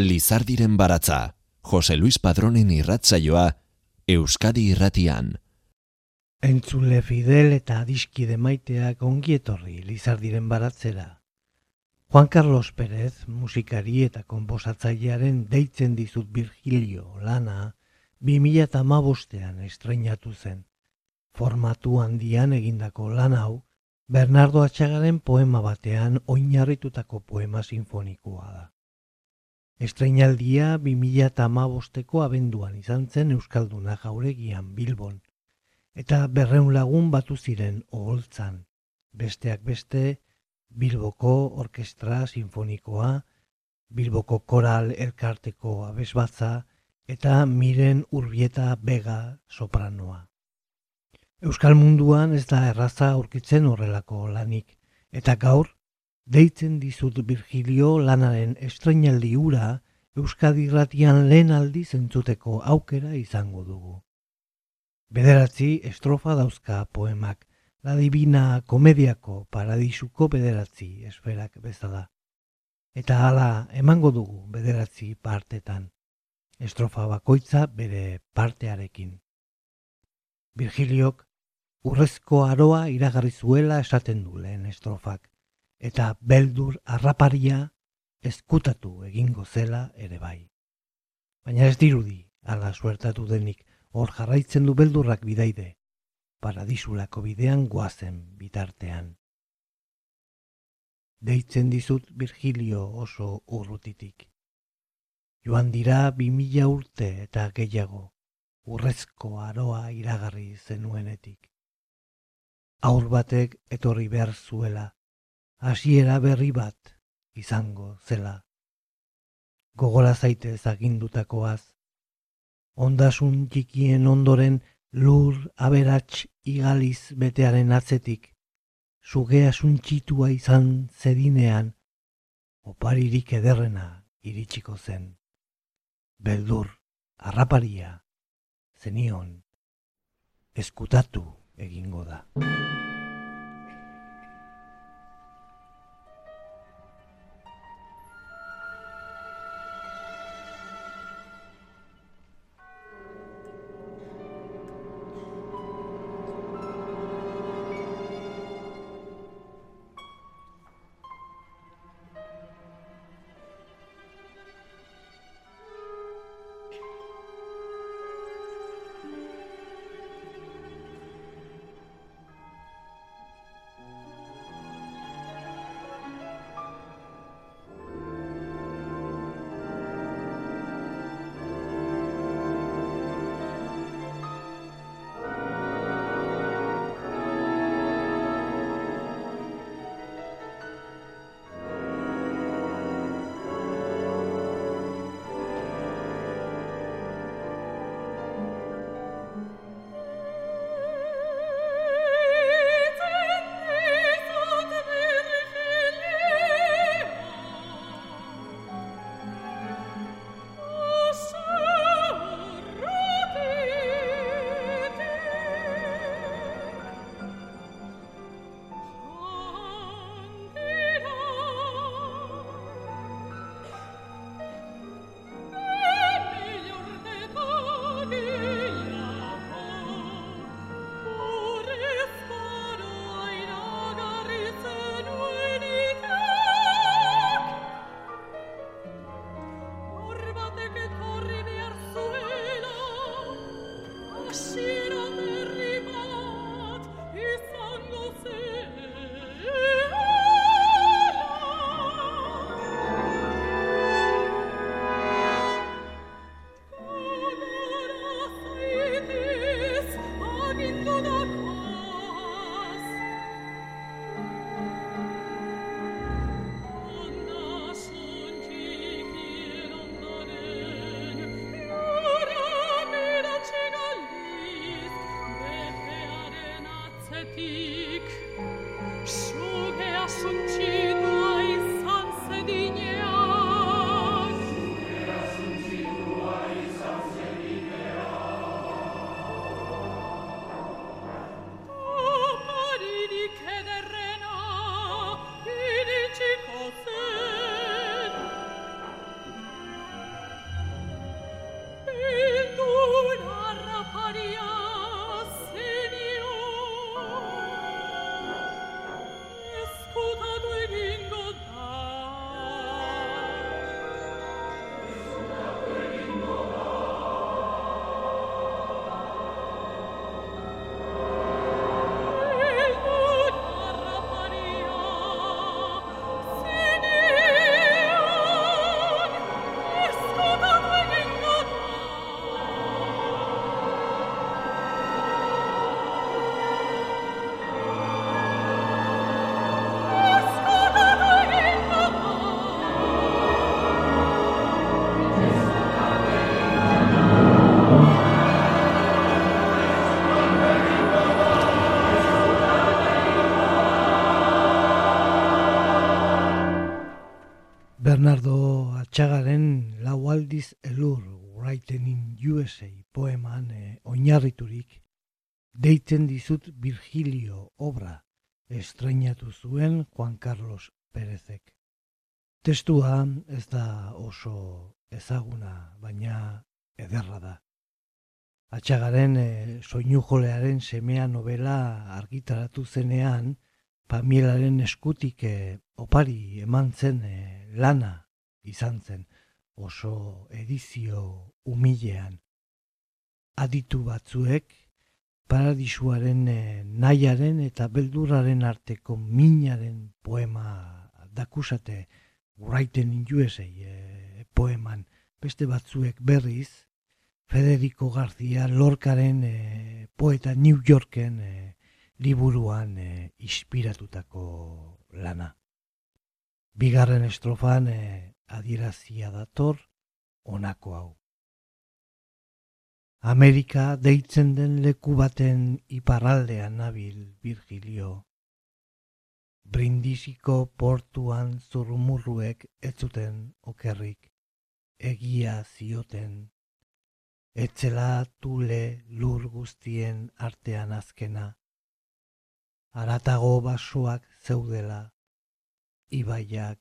Lizardiren baratza, Jose Luis Padronen irratzaioa, Euskadi irratian. Entzule fidel eta adiskide maiteak ongietorri Lizardiren baratzera. Juan Carlos Pérez, musikari eta konposatzailearen deitzen dizut Virgilio lana, 2008an estreinatu zen. Formatu handian egindako lan hau, Bernardo Atxagaren poema batean oinarritutako poema sinfonikoa da. Estreinaldia 2008ko abenduan izan zen Euskalduna jauregian Bilbon, eta berreun lagun batu ziren oholtzan, besteak beste Bilboko Orkestra Sinfonikoa, Bilboko Koral Elkarteko Abesbatza eta Miren Urbieta Bega Sopranoa. Euskal munduan ez da erraza aurkitzen horrelako lanik, eta gaur deitzen dizut Virgilio lanaren estreinaldi ura Euskadi ratian lehen aldi zentzuteko aukera izango dugu. Bederatzi estrofa dauzka poemak, la divina komediako paradisuko bederatzi esferak bezala. Eta hala emango dugu bederatzi partetan, estrofa bakoitza bere partearekin. Virgiliok urrezko aroa iragarri zuela esaten du lehen estrofak eta beldur arraparia eskutatu egingo zela ere bai. Baina ez dirudi, ala suertatu denik, hor jarraitzen du beldurrak bidaide, paradisulako bidean guazen bitartean. Deitzen dizut Virgilio oso urrutitik. Joan dira bi mila urte eta gehiago, urrezko aroa iragarri zenuenetik. Aur batek etorri behar zuela, hasiera berri bat izango zela. Gogora zaite zagindutakoaz, ondasun txikien ondoren lur aberats igaliz betearen atzetik, sugea suntxitua izan zedinean, oparirik ederrena iritsiko zen. Beldur, arraparia, zenion, eskutatu egingo da. Oinarriturik, deitzen dizut Virgilio obra estrenatu zuen Juan Carlos Pérezek. Testua ez da oso ezaguna, baina ederra da. Atxagaren e, soinu jolearen semea novela argitaratu zenean, Pamielaren eskutik e, opari eman zen e, lana izan zen oso edizio umilean. Aditu batzuek paradisuaren e, nahiaren eta beldurraren arteko minaren poema dakusate Writing in USA e, poeman beste batzuek berriz Federico García Lorcaren e, poeta New Yorken e, liburuan e, inspiratutako lana. Bigarren estrofan e, adierazia dator honako hau. Amerika deitzen den leku baten iparraldean nabil Virgilio. Brindisiko portuan zurrumurruek ez zuten okerrik egia zioten. Etzela tule lur guztien artean azkena aratago basoak zeudela, ibaiak,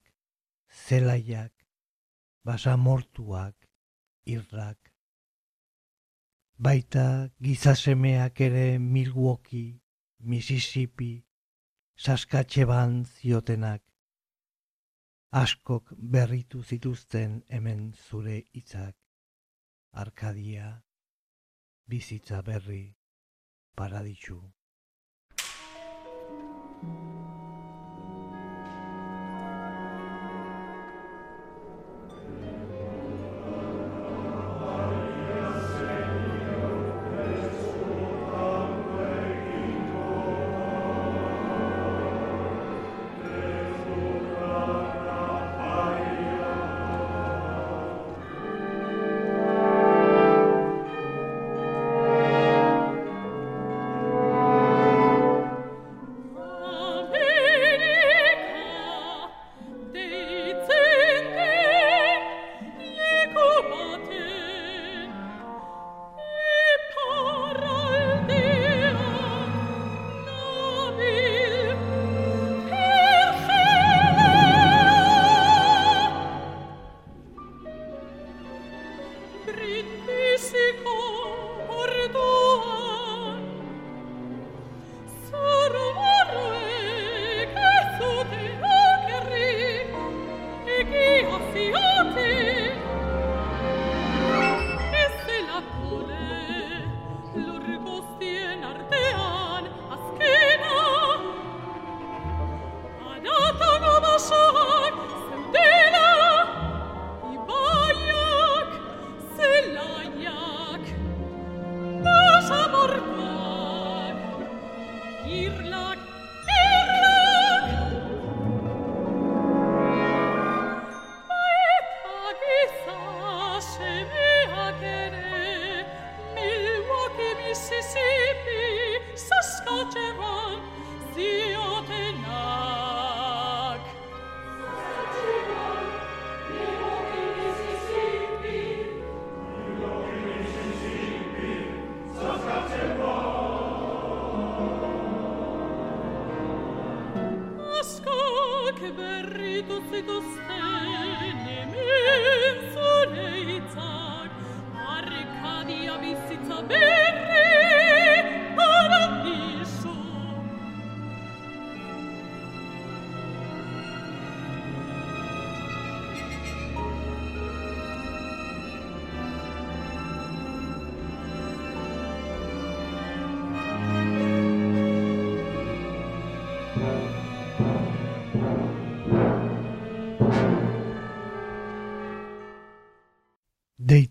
zelaiak, basamortuak, irrak. Baita gizasemeak ere Milwaukee, Mississippi, Saskatchewan ziotenak. Askok berritu zituzten hemen zure hitzak. Arkadia, bizitza berri, paraditxu.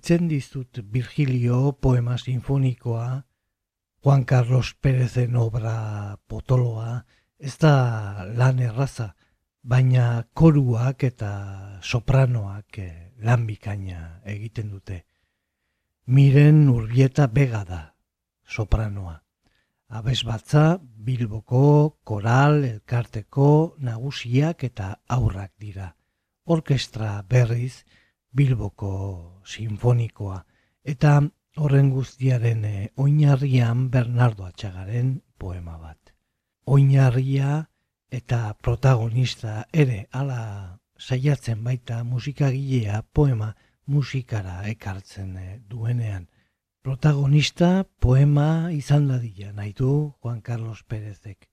Deitzen dizut Virgilio poema sinfonikoa, Juan Carlos Pérezen obra potoloa, ez da lan erraza, baina koruak eta sopranoak eh, lan bikaina egiten dute. Miren urbieta bega da, sopranoa. Abez batza, bilboko, koral, elkarteko, nagusiak eta aurrak dira. Orkestra berriz, Bilboko sinfonikoa. Eta horren guztiaren e, oinarrian Bernardo Atxagaren poema bat. Oinarria eta protagonista ere ala saiatzen baita musikagilea poema musikara ekartzen e, duenean. Protagonista poema izan dadila nahi du Juan Carlos Pérezek.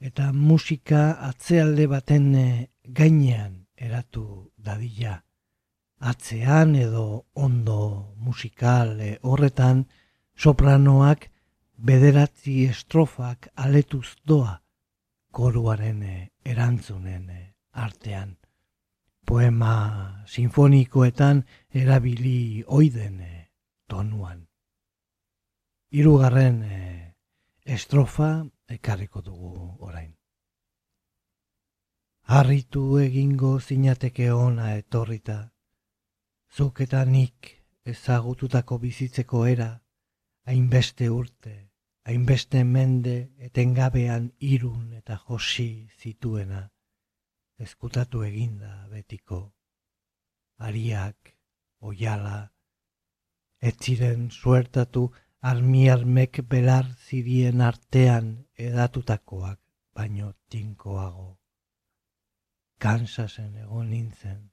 Eta musika atzealde baten e, gainean eratu dadila atzean edo ondo musikal eh, horretan sopranoak bederatzi estrofak aletuz doa koruaren eh, erantzunen eh, artean. Poema sinfonikoetan erabili oiden tonuan. Hirugarren estrofa ekarriko dugu orain. Harritu egingo zinateke ona etorrita, zuk eta nik ezagututako bizitzeko era, hainbeste urte, hainbeste mende etengabean irun eta josi zituena, ezkutatu eginda betiko, ariak, oiala, etziren suertatu armiarmek belar zirien artean edatutakoak baino tinkoago. Kansasen egon nintzen,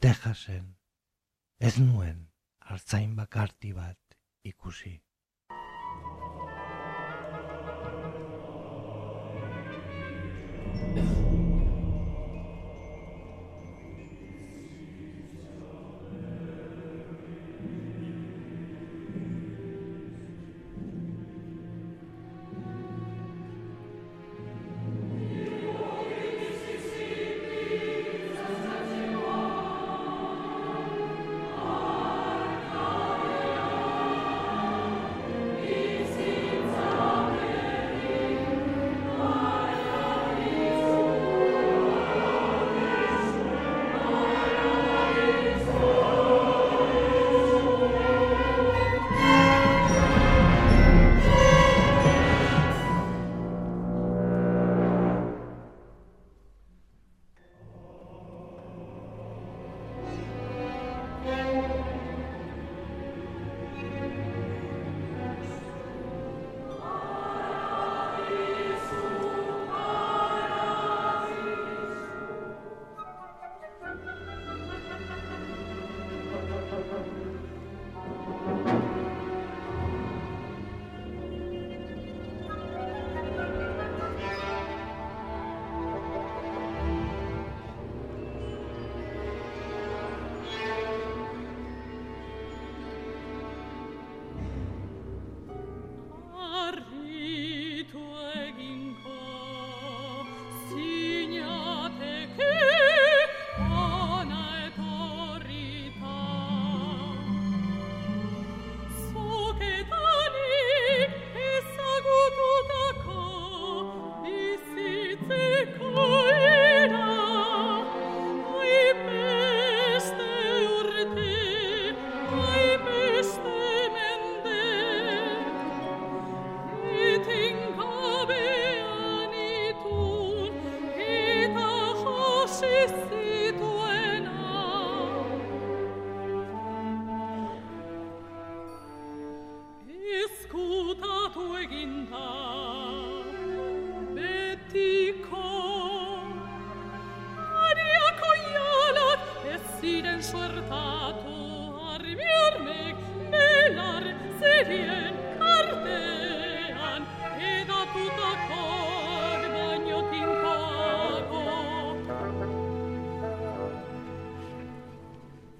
Texasen, ez nuen hartzain bakarti bat ikusi.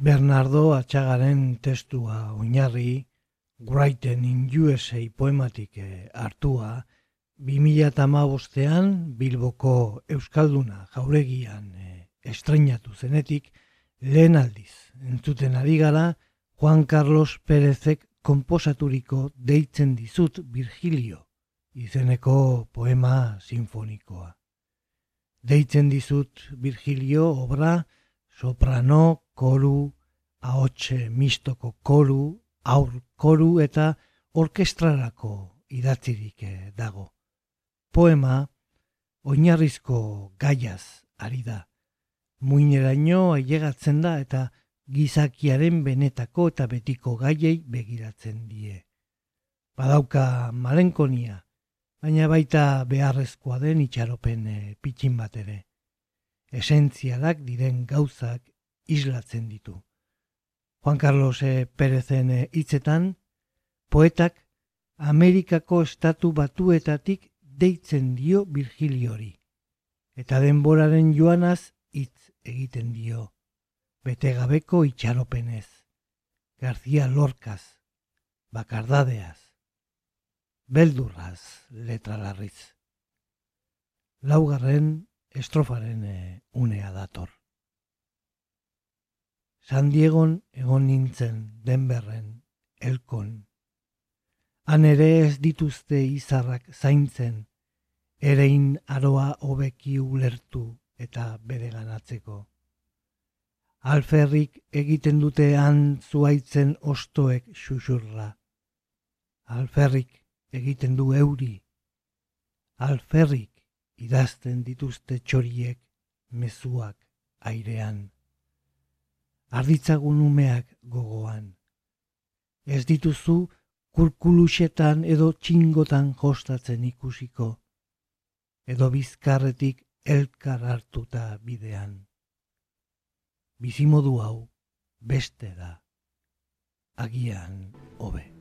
Bernardo Atxagaren testua oinarri, Writing in USA poematik eh, hartua, 2008an Bilboko Euskalduna jauregian e, estrenatu zenetik, lehen aldiz, entzuten ari gara, Juan Carlos Pérezek komposaturiko deitzen dizut Virgilio, izeneko poema sinfonikoa. Deitzen dizut Virgilio obra, soprano, koru, ahotxe mistoko koru, aur koru eta orkestrarako idatzirik eh, dago. Poema oinarrizko gaiaz ari da. Muineraino ailegatzen da eta gizakiaren benetako eta betiko gaiei begiratzen die. Badauka malenkonia, baina baita beharrezkoa den itxaropen e, pitxin bat ere. Esentzialak diren gauzak islatzen ditu. Juan Carlos e, Perezen eh, hitzetan, poetak Amerikako estatu batuetatik deitzen dio Virgiliori. Eta denboraren joanaz hitz egiten dio. Bete gabeko itxaropenez. García Lorcaz. Bakardadeaz. Beldurraz letra larriz. Laugarren estrofaren eh, unea dator. San Diegon egon nintzen denberren elkon Han ere ez dituzte izarrak zaintzen, erein aroa hobeki ulertu eta bere ganatzeko. Alferrik egiten dute han zuaitzen ostoek xuxurra. Alferrik egiten du euri. Alferrik idazten dituzte txoriek mezuak airean. Arditzagun umeak gogoan. Ez dituzu kurkuluxetan edo txingotan jostatzen ikusiko, edo bizkarretik elkar hartuta bidean. Bizimodu hau beste da, agian hobe.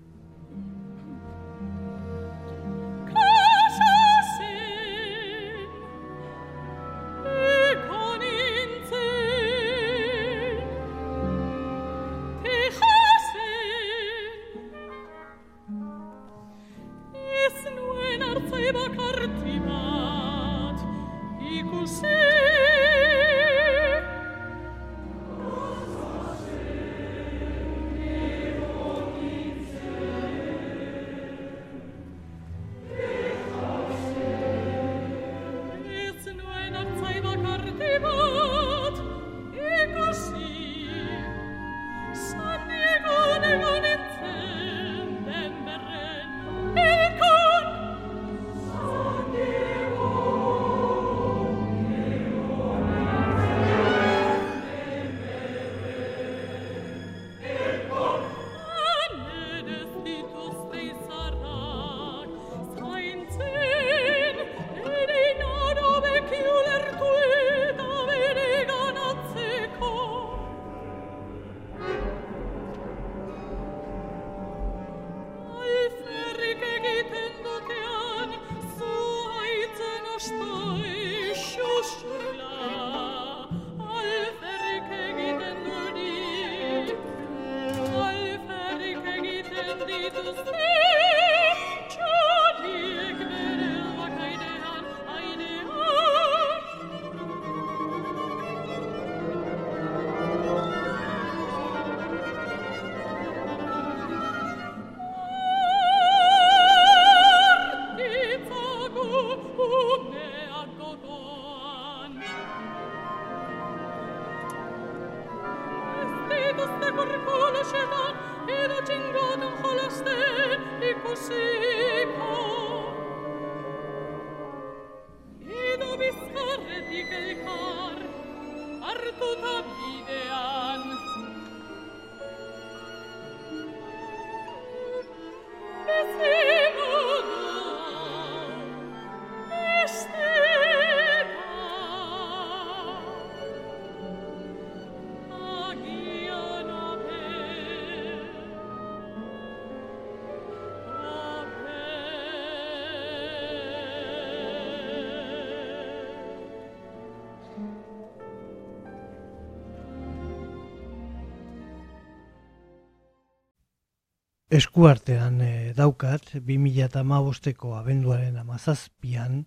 Eskuartean e, daukat, 2008ko abenduaren amazazpian,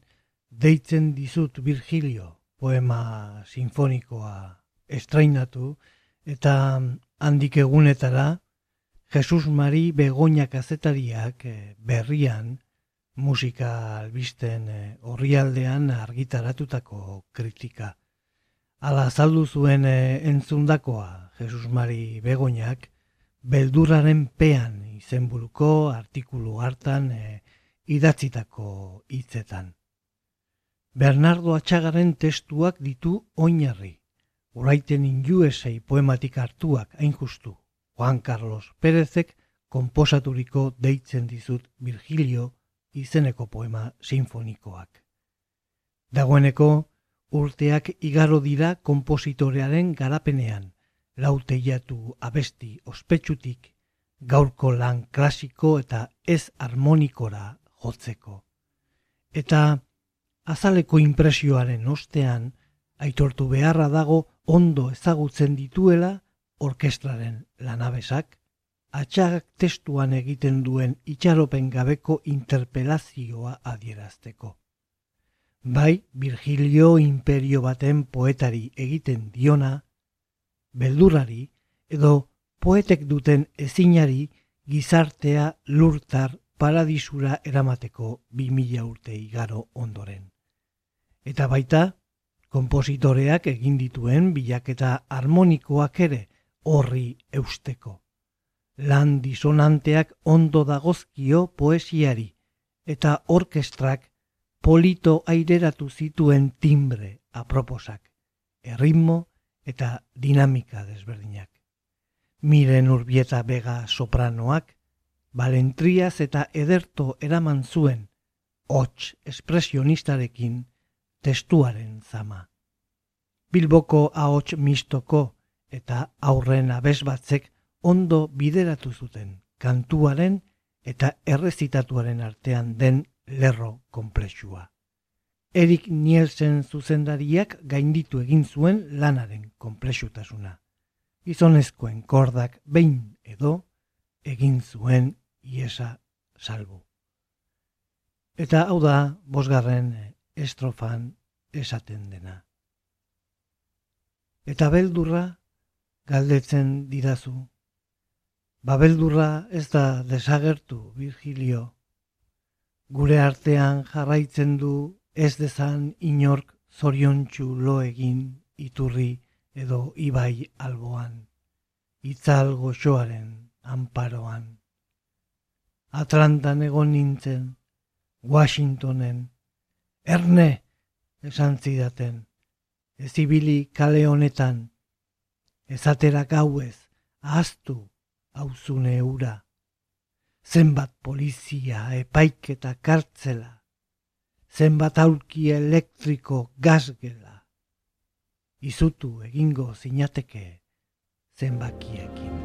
deitzen dizut Virgilio poema sinfonikoa estrainatu, eta handik egunetara, Jesus Mari Begoña kazetariak e, berrian, musika albisten e, orrialdean argitaratutako kritika. Ala azaldu zuen e, entzundakoa Jesus Mari Begoñak, beldurraren pean izenburuko artikulu hartan e, idatzitako hitzetan. Bernardo Atxagaren testuak ditu oinarri, uraiten injuesei poematik hartuak hain justu, Juan Carlos Pérezek komposaturiko deitzen dizut Virgilio izeneko poema sinfonikoak. Dagoeneko, urteak igaro dira kompositorearen garapenean, lauteiatu abesti ospetsutik, gaurko lan klasiko eta ez harmonikora jotzeko. Eta azaleko impresioaren ostean, aitortu beharra dago ondo ezagutzen dituela orkestraren lanabesak, atxagak testuan egiten duen itxaropen gabeko interpelazioa adierazteko. Bai, Virgilio imperio baten poetari egiten diona, beldurari edo poetek duten ezinari gizartea lurtar paradisura eramateko bi mila urte igaro ondoren. Eta baita, kompositoreak egin dituen bilaketa harmonikoak ere horri eusteko. Lan disonanteak ondo dagozkio poesiari eta orkestrak polito aireratu zituen timbre aproposak, erritmo eta dinamika desberdinak. Miren urbieta bega sopranoak, balentriaz eta ederto eraman zuen, hots espresionistarekin testuaren zama. Bilboko ahots mistoko eta aurren abez batzek ondo bideratu zuten kantuaren eta errezitatuaren artean den lerro komplexua. Erik Nielsen zuzendariak gainditu egin zuen lanaren komplexutasuna. Gizonezkoen kordak behin edo egin zuen iesa salbu. Eta hau da, bosgarren estrofan esaten dena. Eta beldurra galdetzen didazu. Babeldurra ez da desagertu, Virgilio. Gure artean jarraitzen du ez dezan inork zoriontsu lo egin iturri edo ibai alboan. Itzal goxoaren amparoan. Atlantan egon nintzen, Washingtonen, Erne, esan zidaten, ez ibili kale honetan, ezatera gauez, ahaztu hauzune ura. Zenbat polizia, epaik eta kartzela, zenbat aurki elektriko gazgela. Izutu egingo zinateke zenbakiekin.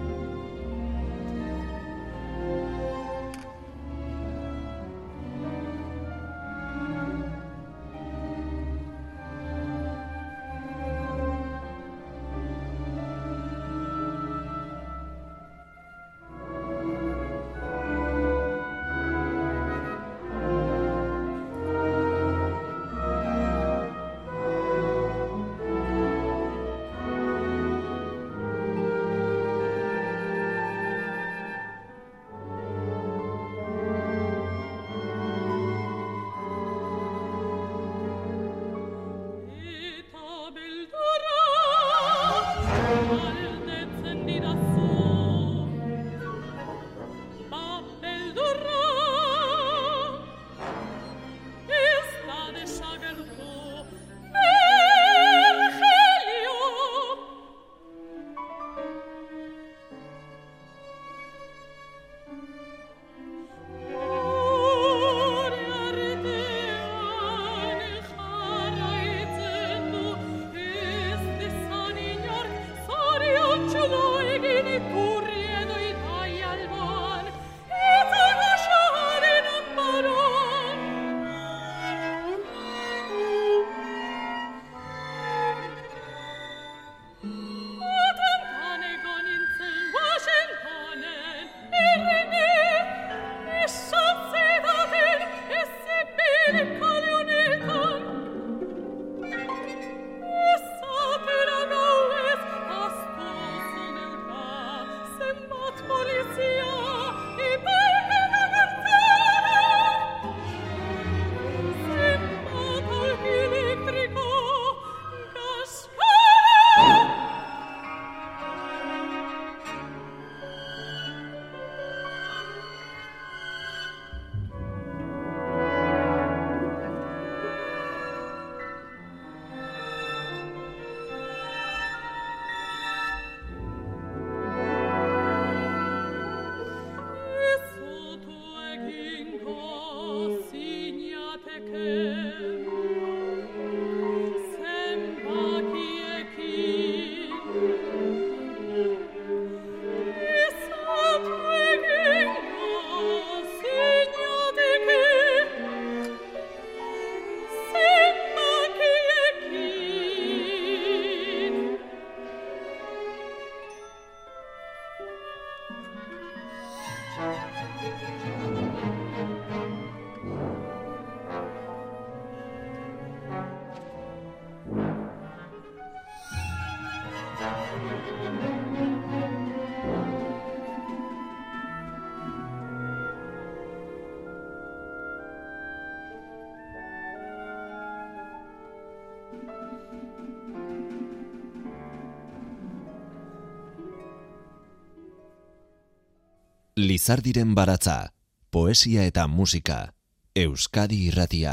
Lizardiren baratza, poesia eta musika, Euskadi irratia.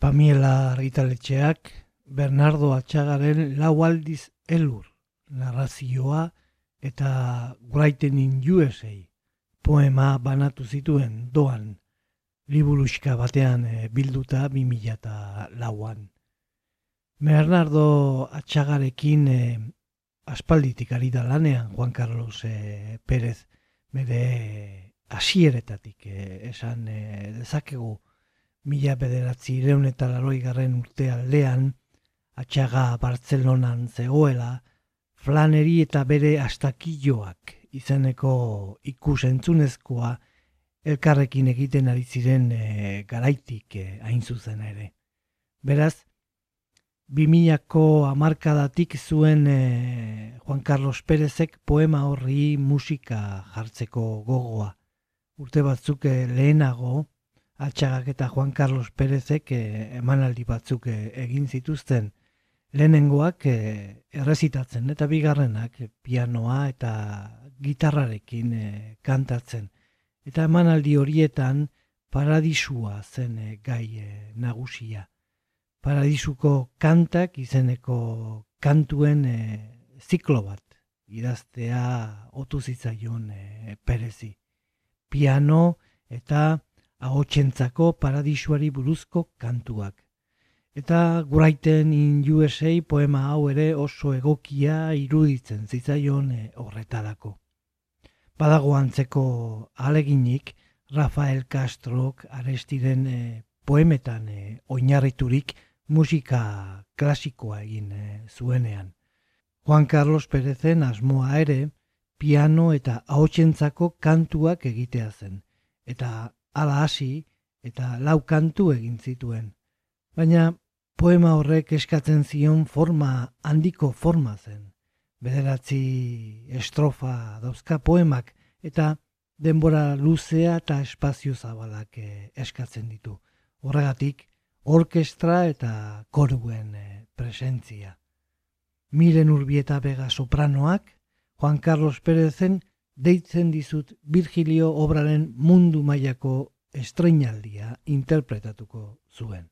Pamiela argitaletxeak, Bernardo Atxagaren lau aldiz elur, narrazioa eta Writing in USA, poema banatu zituen doan, liburuska batean eh, bilduta 2000 eta lauan. Bernardo Atxagarekin eh, aspalditik ari da lanean Juan Carlos eh, Pérez, bere hasieretatik eh, esan eh, dezakegu mila bederatzi ireun eta laroi garren urte aldean atxaga Bartzelonan zegoela flaneri eta bere astakilloak izeneko ikusentzunezkoa elkarrekin egiten ari ziren eh, garaitik eh, hain zuzen ere. Beraz, bimilako amarkadatik zuen eh, Juan Carlos Pérezek poema horri musika jartzeko gogoa. Urte batzuk eh, lehenago, atxagak eta Juan Carlos Pérezek eh, emanaldi batzuk egin zituzten lehenengoak errezitatzen eta bigarrenak pianoa eta gitarrarekin kantatzen. Eta emanaldi horietan paradisua zen gai nagusia paradisuko kantak izeneko kantuen e, ziklo bat idaztea otu zitzaion e, perezi. Piano eta ahotsentzako paradisuari buruzko kantuak. Eta guraiten in USA poema hau ere oso egokia iruditzen zitzaion e, horretarako. Badago antzeko aleginik Rafael Castrok arestiren e, poemetan e, oinarriturik musika klasikoa egin e, zuenean. Juan Carlos Perezen asmoa ere piano eta ahotsentzako kantuak egitea zen. Eta ala hasi eta lau kantu egin zituen. Baina poema horrek eskatzen zion forma handiko forma zen. Bederatzi estrofa dauzka poemak eta denbora luzea eta espazio zabalak eh, eskatzen ditu. Horregatik, orkestra eta koruen e, presentzia. Miren urbieta bega sopranoak, Juan Carlos Pérezen deitzen dizut Virgilio obraren mundu mailako estreinaldia interpretatuko zuen.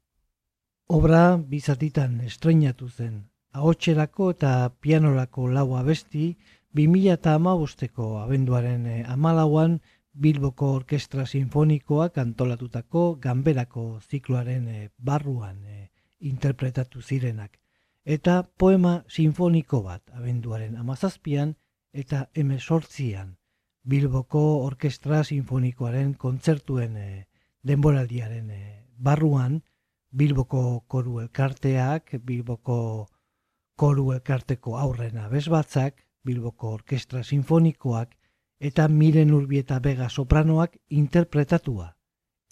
Obra bizatitan estreinatu zen, ahotxerako eta pianorako laua besti, 2000 eta amabosteko abenduaren eh, amalauan Bilboko Orkestra Sinfonikoak antolatutako ganberako zikloaren e, barruan e, interpretatu zirenak. Eta poema sinfoniko bat abenduaren amazazpian eta emesortzian Bilboko Orkestra Sinfonikoaren kontzertuen e, denboraldiaren barruan Bilboko koru elkarteak, Bilboko koru elkarteko aurrena bezbatzak, Bilboko Orkestra Sinfonikoak eta miren urbieta bega sopranoak interpretatua,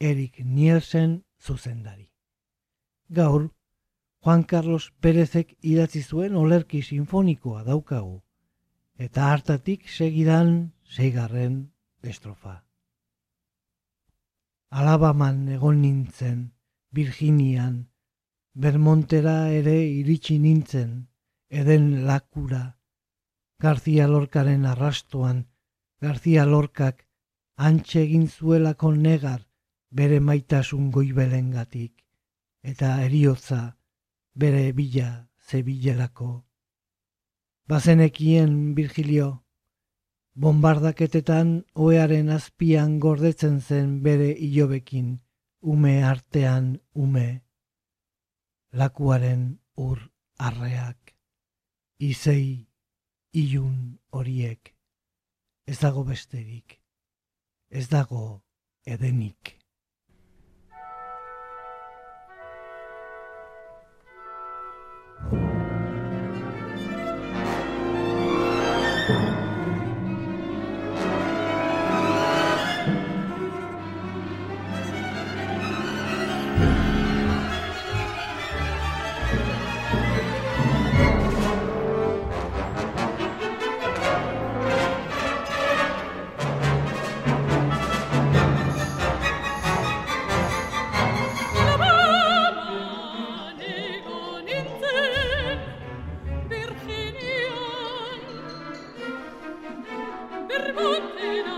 Erik Nielsen zuzendari. Gaur, Juan Carlos Pérezek idatzi zuen olerki sinfonikoa daukagu, eta hartatik segidan seigarren estrofa. Alabaman egon nintzen, Virginian, Bermontera ere iritsi nintzen, eden lakura, García Lorkaren arrastoan, Garzia Lorkak antxe egin zuelako negar bere maitasun goibelengatik eta eriotza bere bila zebilelako. Bazenekien Virgilio, bombardaketetan oearen azpian gordetzen zen bere ilobekin, ume artean ume, lakuaren ur arreak, izei ilun horiek ez dago besterik, ez dago edenik. Mattina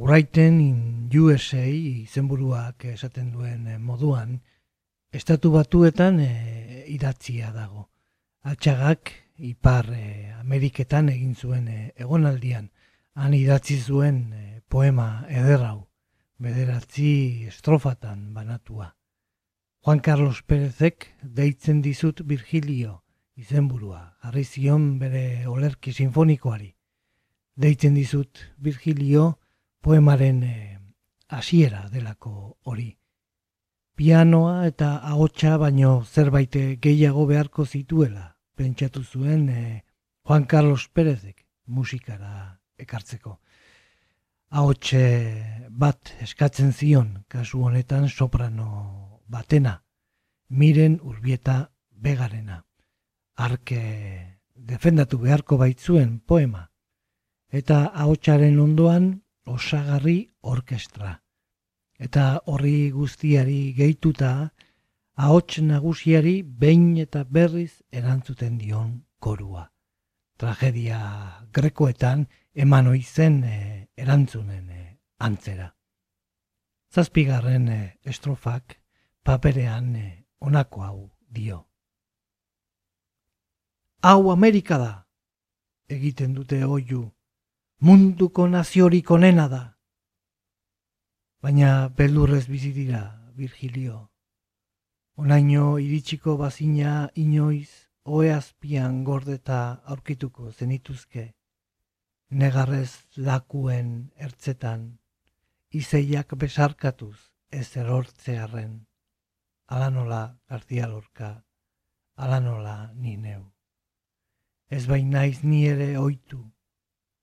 Writing in USA izenburuak esaten duen eh, moduan, estatu batuetan e, idatzia dago. Atxagak ipar e, Ameriketan egin zuen egonaldian, han idatzi zuen poema ederrau, bederatzi estrofatan banatua. Juan Carlos Pérezek deitzen dizut Virgilio izenburua, jarri zion bere olerki sinfonikoari. Deitzen dizut Virgilio, poemaren eh, hasiera delako hori. Pianoa eta ahotsa baino zerbait gehiago beharko zituela, pentsatu zuen eh, Juan Carlos Pérezek musikara ekartzeko. Ahotxe bat eskatzen zion, kasu honetan soprano batena, miren urbieta begarena. Arke defendatu beharko baitzuen poema. Eta ahotsaren ondoan osagarri orkestra. Eta horri guztiari gehituta, ahots nagusiari behin eta berriz erantzuten dion korua. Tragedia grekoetan eman oizen e, erantzunen e, antzera. Zazpigarren e, estrofak paperean e, onako hau dio. Hau Amerika da, egiten dute oiu, munduko naziorik onena da. Baina beldurrez bizi dira, Virgilio. Onaino iritsiko bazina inoiz oeazpian gordeta aurkituko zenituzke. Negarrez lakuen ertzetan, izeiak besarkatuz ez erortzearen. Ala nola García Lorca, ala nola ni neu. Ez bain naiz ni ere oitu,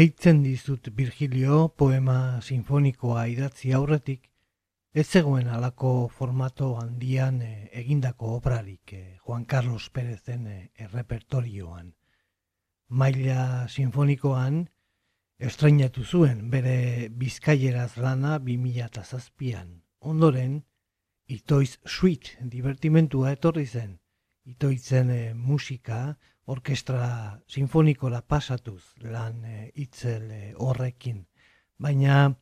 Deitzen dizut Virgilio poema sinfonikoa idatzi aurretik, ez zegoen alako formato handian eh, egindako obrarik eh, Juan Carlos Pérezen eh, errepertorioan. Maila sinfonikoan estrainatu zuen bere bizkaieraz lana 2007an. Ondoren, Itoiz Suite divertimentua etorri zen. Itoitzen musika orkestra sinfonikora pasatuz lan eh, itzel eh, horrekin. Baina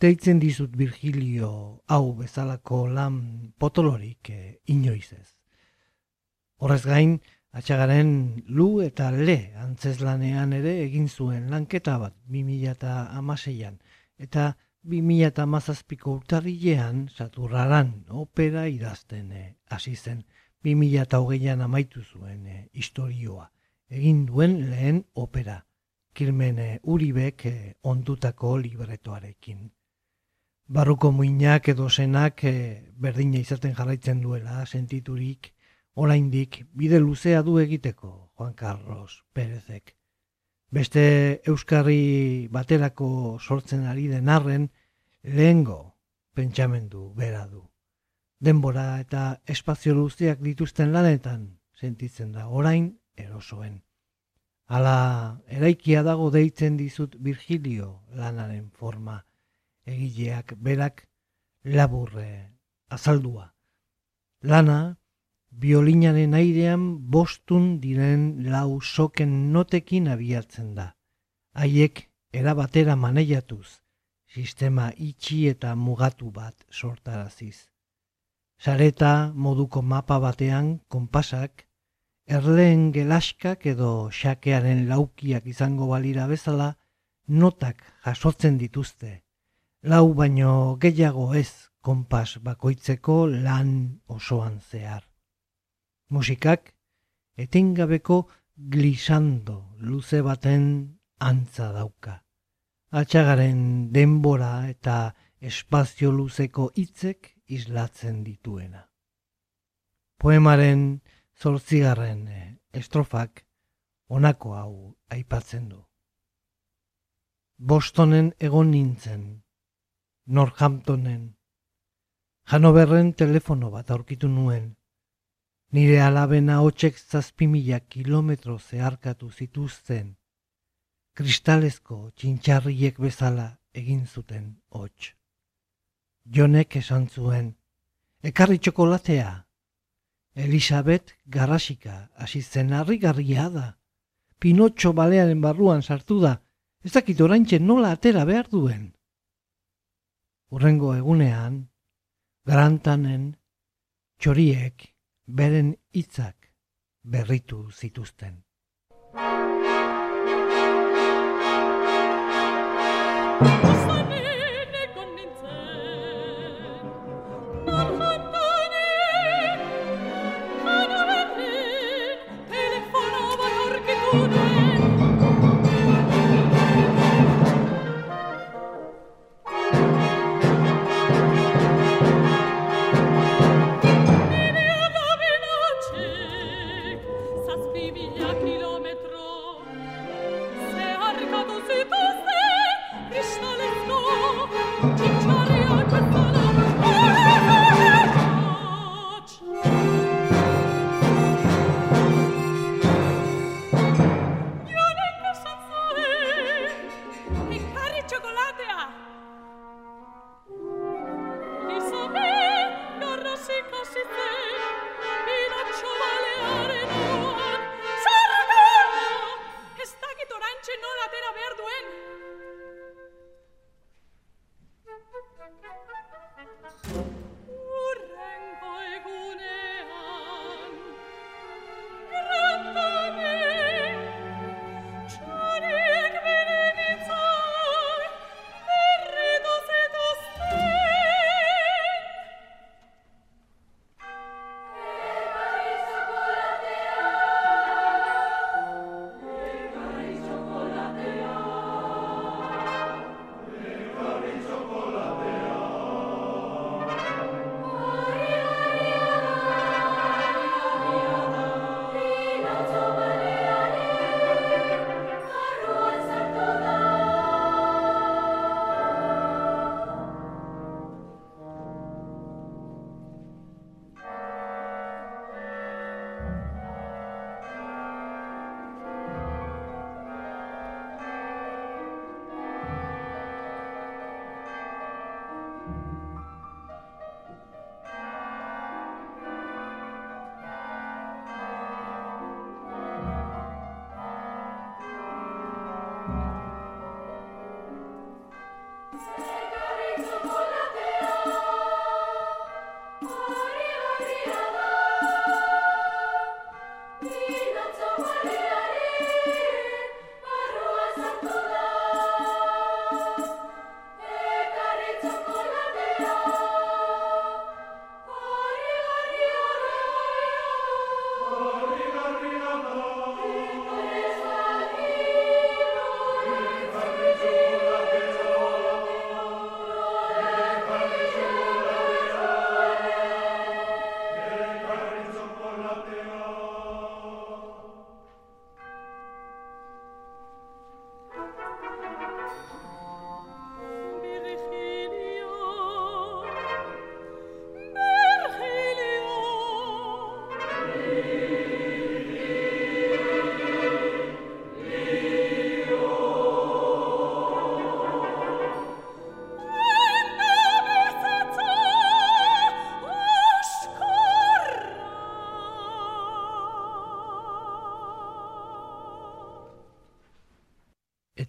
deitzen dizut Virgilio hau bezalako lan potolorik eh, inoiz ez. Horrez gain, atxagaren lu eta le antzeslanean ere egin zuen lanketa bat 2006an eta 2017ko urtarrilean saturraran opera idazten eh, hasi zen 2008an amaitu zuen eh, istorioa. Egin duen lehen opera, Kirmen eh, Uribek eh, ondutako libretoarekin. Barruko muinak edo senak eh, berdina izaten jarraitzen duela sentiturik, oraindik bide luzea du egiteko Juan Carlos Pérezek. Beste euskarri baterako sortzen ari den arren, lehengo pentsamendu bera du. Denbora eta espazio luzeak dituzten lanetan sentitzen da orain erosoen. Hala eraikia dago deitzen dizut Virgilio lanaren forma, egileak berak laburre azaldua. Lana, biolinaren airean bostun diren lau soken notekin abiatzen da. Haiek erabatera maneiatuz, sistema itxi eta mugatu bat sortaraziz. Sareta moduko mapa batean konpasak erleen gelaskak edo xakearen laukiak izango balira bezala, notak jasotzen dituzte. Lau baino gehiago ez konpas bakoitzeko lan osoan zehar. Musikak etengabeko glisando luze baten antza dauka. Atxagaren denbora eta espazio luzeko hitzek islatzen dituena. Poemaren zortzigarren eh, estrofak honako hau aipatzen du. Bostonen egon nintzen, Northamptonen, Hanoverren telefono bat aurkitu nuen, nire alabena hotxek zazpimila kilometro zeharkatu zituzten, kristalezko txintxarriek bezala egin zuten hots. Jonek esan zuen, ekarri txokolatea. Elisabet garrasika hasi zen harrigarria da. Pinotxo balearen barruan sartu da, ez dakit oraintxe nola atera behar duen. Urrengo egunean, garantanen, txoriek, beren hitzak berritu zituzten.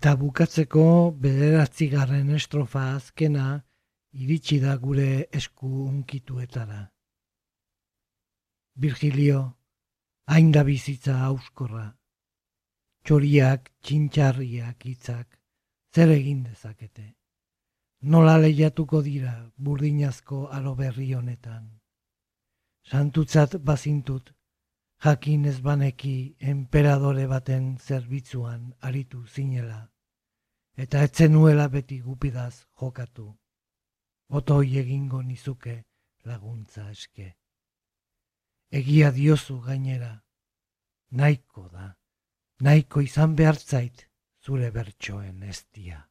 Eta bukatzeko bederatzigarren estrofa azkena iritsi da gure esku unkituetara. Virgilio, Hain da bizitza auskorra. Txoriak, txintxarriak hitzak, zer egin dezakete. Nola lehiatuko dira burdinazko aro berri honetan. Santutzat bazintut, jakin ez baneki emperadore baten zerbitzuan aritu zinela, eta etzenuela beti gupidaz jokatu. Otoi egingo nizuke laguntza eske. Egia diozu gainera, nahiko da, nahiko izan behartzait zure bertsoen estia.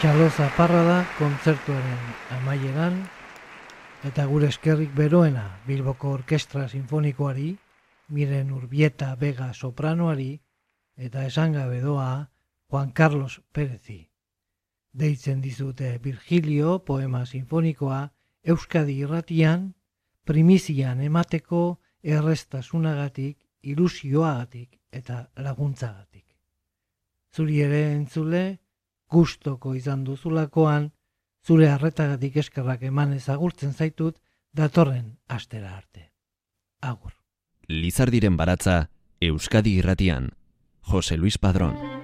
Txaloza parra da kontzertuaren amaieran eta gure eskerrik beroena Bilboko Orkestra Sinfonikoari, Miren Urbieta Vega Sopranoari eta esangabe doa Juan Carlos Perezi. Deitzen dizute Virgilio poema sinfonikoa Euskadi irratian primizian emateko errestasunagatik, ilusioagatik eta laguntzagatik. Zuri ere entzule, gustoko izan duzulakoan, zure harretagatik eskerrak eman ezagurtzen zaitut, datorren astera arte. Agur. Lizardiren baratza Euskadi irratian. Jose Luis Padrón.